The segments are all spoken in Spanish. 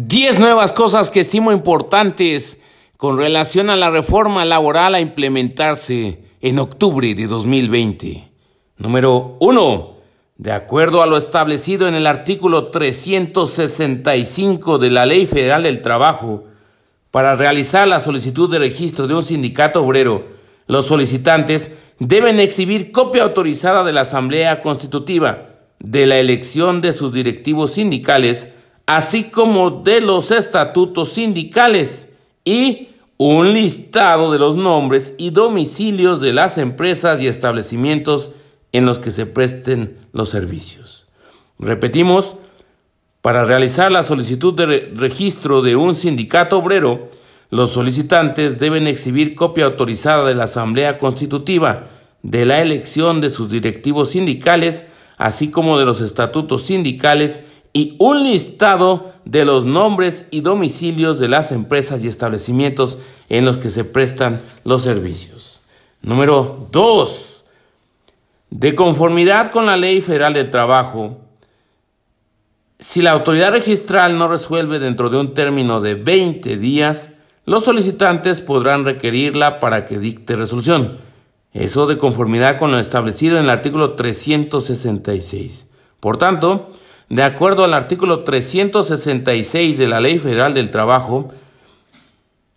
10 nuevas cosas que estimo importantes con relación a la reforma laboral a implementarse en octubre de 2020. Número 1. De acuerdo a lo establecido en el artículo 365 de la Ley Federal del Trabajo, para realizar la solicitud de registro de un sindicato obrero, los solicitantes deben exhibir copia autorizada de la Asamblea Constitutiva, de la elección de sus directivos sindicales, así como de los estatutos sindicales y un listado de los nombres y domicilios de las empresas y establecimientos en los que se presten los servicios. Repetimos, para realizar la solicitud de registro de un sindicato obrero, los solicitantes deben exhibir copia autorizada de la Asamblea Constitutiva, de la elección de sus directivos sindicales, así como de los estatutos sindicales y un listado de los nombres y domicilios de las empresas y establecimientos en los que se prestan los servicios. Número 2. De conformidad con la Ley Federal del Trabajo, si la autoridad registral no resuelve dentro de un término de 20 días, los solicitantes podrán requerirla para que dicte resolución. Eso de conformidad con lo establecido en el artículo 366. Por tanto, de acuerdo al artículo 366 de la Ley Federal del Trabajo,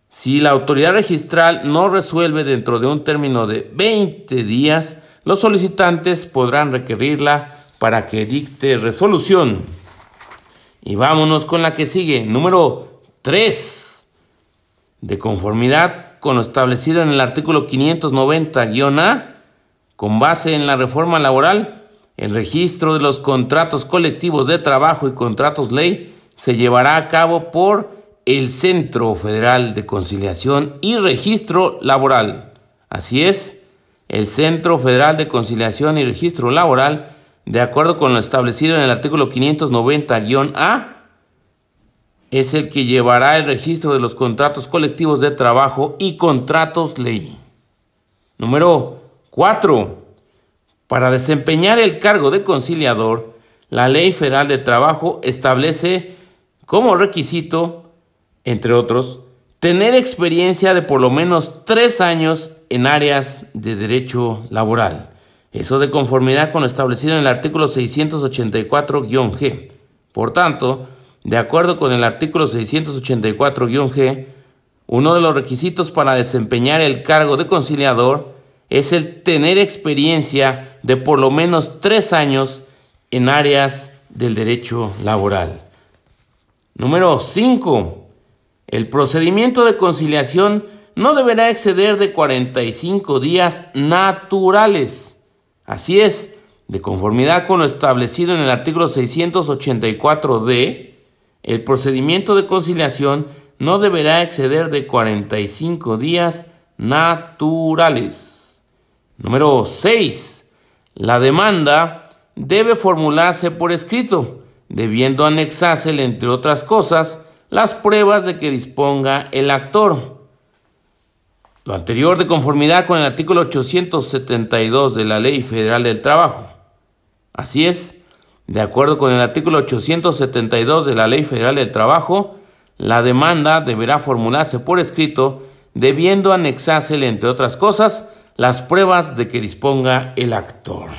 si la autoridad registral no resuelve dentro de un término de 20 días, los solicitantes podrán requerirla para que dicte resolución. Y vámonos con la que sigue, número 3. De conformidad con lo establecido en el artículo 590-A, con base en la reforma laboral, el registro de los contratos colectivos de trabajo y contratos ley se llevará a cabo por el Centro Federal de Conciliación y Registro Laboral. Así es, el Centro Federal de Conciliación y Registro Laboral, de acuerdo con lo establecido en el artículo 590-A, es el que llevará el registro de los contratos colectivos de trabajo y contratos ley. Número 4. Para desempeñar el cargo de conciliador, la Ley Federal de Trabajo establece como requisito, entre otros, tener experiencia de por lo menos tres años en áreas de derecho laboral. Eso de conformidad con lo establecido en el artículo 684-G. Por tanto, de acuerdo con el artículo 684-G, uno de los requisitos para desempeñar el cargo de conciliador es el tener experiencia de por lo menos tres años en áreas del derecho laboral. Número 5. El procedimiento de conciliación no deberá exceder de 45 días naturales. Así es, de conformidad con lo establecido en el artículo 684d, el procedimiento de conciliación no deberá exceder de 45 días naturales. Número 6. La demanda debe formularse por escrito, debiendo anexarse, entre otras cosas, las pruebas de que disponga el actor. Lo anterior de conformidad con el artículo 872 de la Ley Federal del Trabajo. Así es, de acuerdo con el artículo 872 de la Ley Federal del Trabajo, la demanda deberá formularse por escrito, debiendo anexarse, entre otras cosas, las pruebas de que disponga el actor.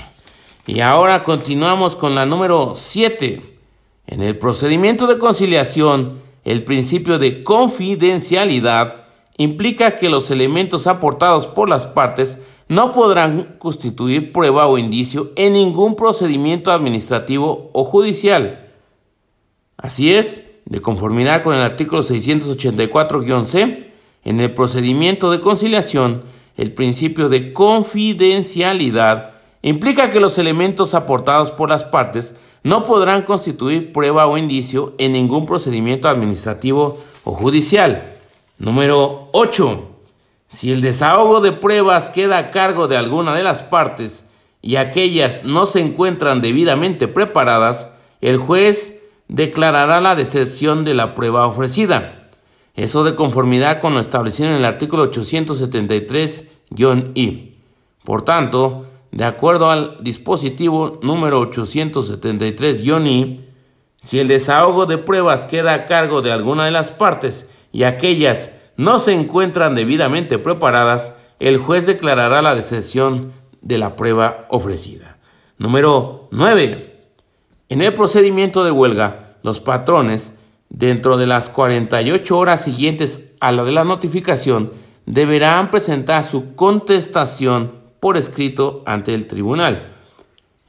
Y ahora continuamos con la número 7. En el procedimiento de conciliación, el principio de confidencialidad implica que los elementos aportados por las partes no podrán constituir prueba o indicio en ningún procedimiento administrativo o judicial. Así es, de conformidad con el artículo 684-C, en el procedimiento de conciliación, el principio de confidencialidad implica que los elementos aportados por las partes no podrán constituir prueba o indicio en ningún procedimiento administrativo o judicial. Número 8. Si el desahogo de pruebas queda a cargo de alguna de las partes y aquellas no se encuentran debidamente preparadas, el juez declarará la deserción de la prueba ofrecida. Eso de conformidad con lo establecido en el artículo 873-I. Por tanto, de acuerdo al dispositivo número 873-I, Si el desahogo de pruebas queda a cargo de alguna de las partes y aquellas no se encuentran debidamente preparadas, el juez declarará la deserción de la prueba ofrecida. Número 9. En el procedimiento de huelga, los patrones, dentro de las 48 horas siguientes a la de la notificación, deberán presentar su contestación por escrito ante el tribunal.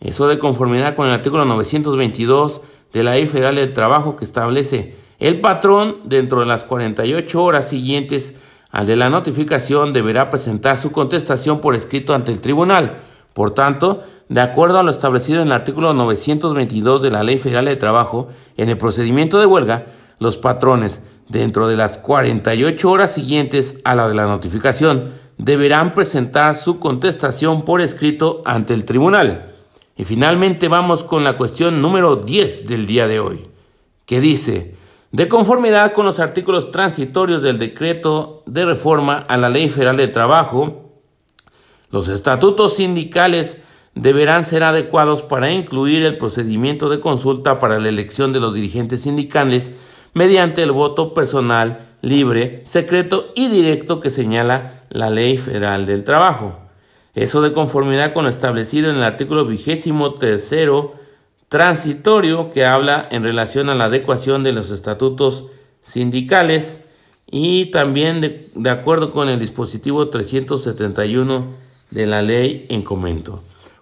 Eso de conformidad con el artículo 922 de la Ley Federal del Trabajo que establece el patrón dentro de las 48 horas siguientes al de la notificación deberá presentar su contestación por escrito ante el tribunal. Por tanto, de acuerdo a lo establecido en el artículo 922 de la Ley Federal de Trabajo, en el procedimiento de huelga, los patrones, dentro de las 48 horas siguientes a la de la notificación, deberán presentar su contestación por escrito ante el tribunal. Y finalmente vamos con la cuestión número 10 del día de hoy, que dice, de conformidad con los artículos transitorios del decreto de reforma a la Ley Federal del Trabajo, los estatutos sindicales deberán ser adecuados para incluir el procedimiento de consulta para la elección de los dirigentes sindicales mediante el voto personal, libre, secreto y directo que señala la Ley Federal del Trabajo. Eso de conformidad con lo establecido en el artículo vigésimo tercero transitorio que habla en relación a la adecuación de los estatutos sindicales y también de, acuerdo con el dispositivo 371 de la ley en comento.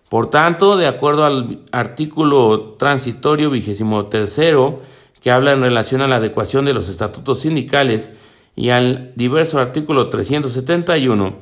Por tanto, de acuerdo al artículo transitorio vigésimo tercero que habla en relación a la adecuación de los estatutos sindicales y al diverso artículo 371,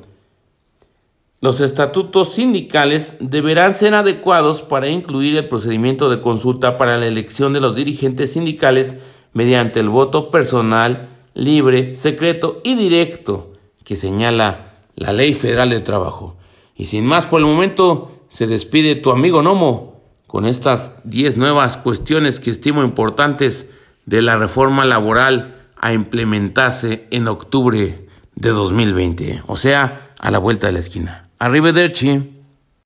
los estatutos sindicales deberán ser adecuados para incluir el procedimiento de consulta para la elección de los dirigentes sindicales mediante el voto personal, libre, secreto y directo que señala la Ley Federal del Trabajo. Y sin más por el momento, se despide tu amigo Nomo con estas 10 nuevas cuestiones que estimo importantes de la reforma laboral a implementarse en octubre de 2020, o sea, a la vuelta de la esquina. Arrivederci.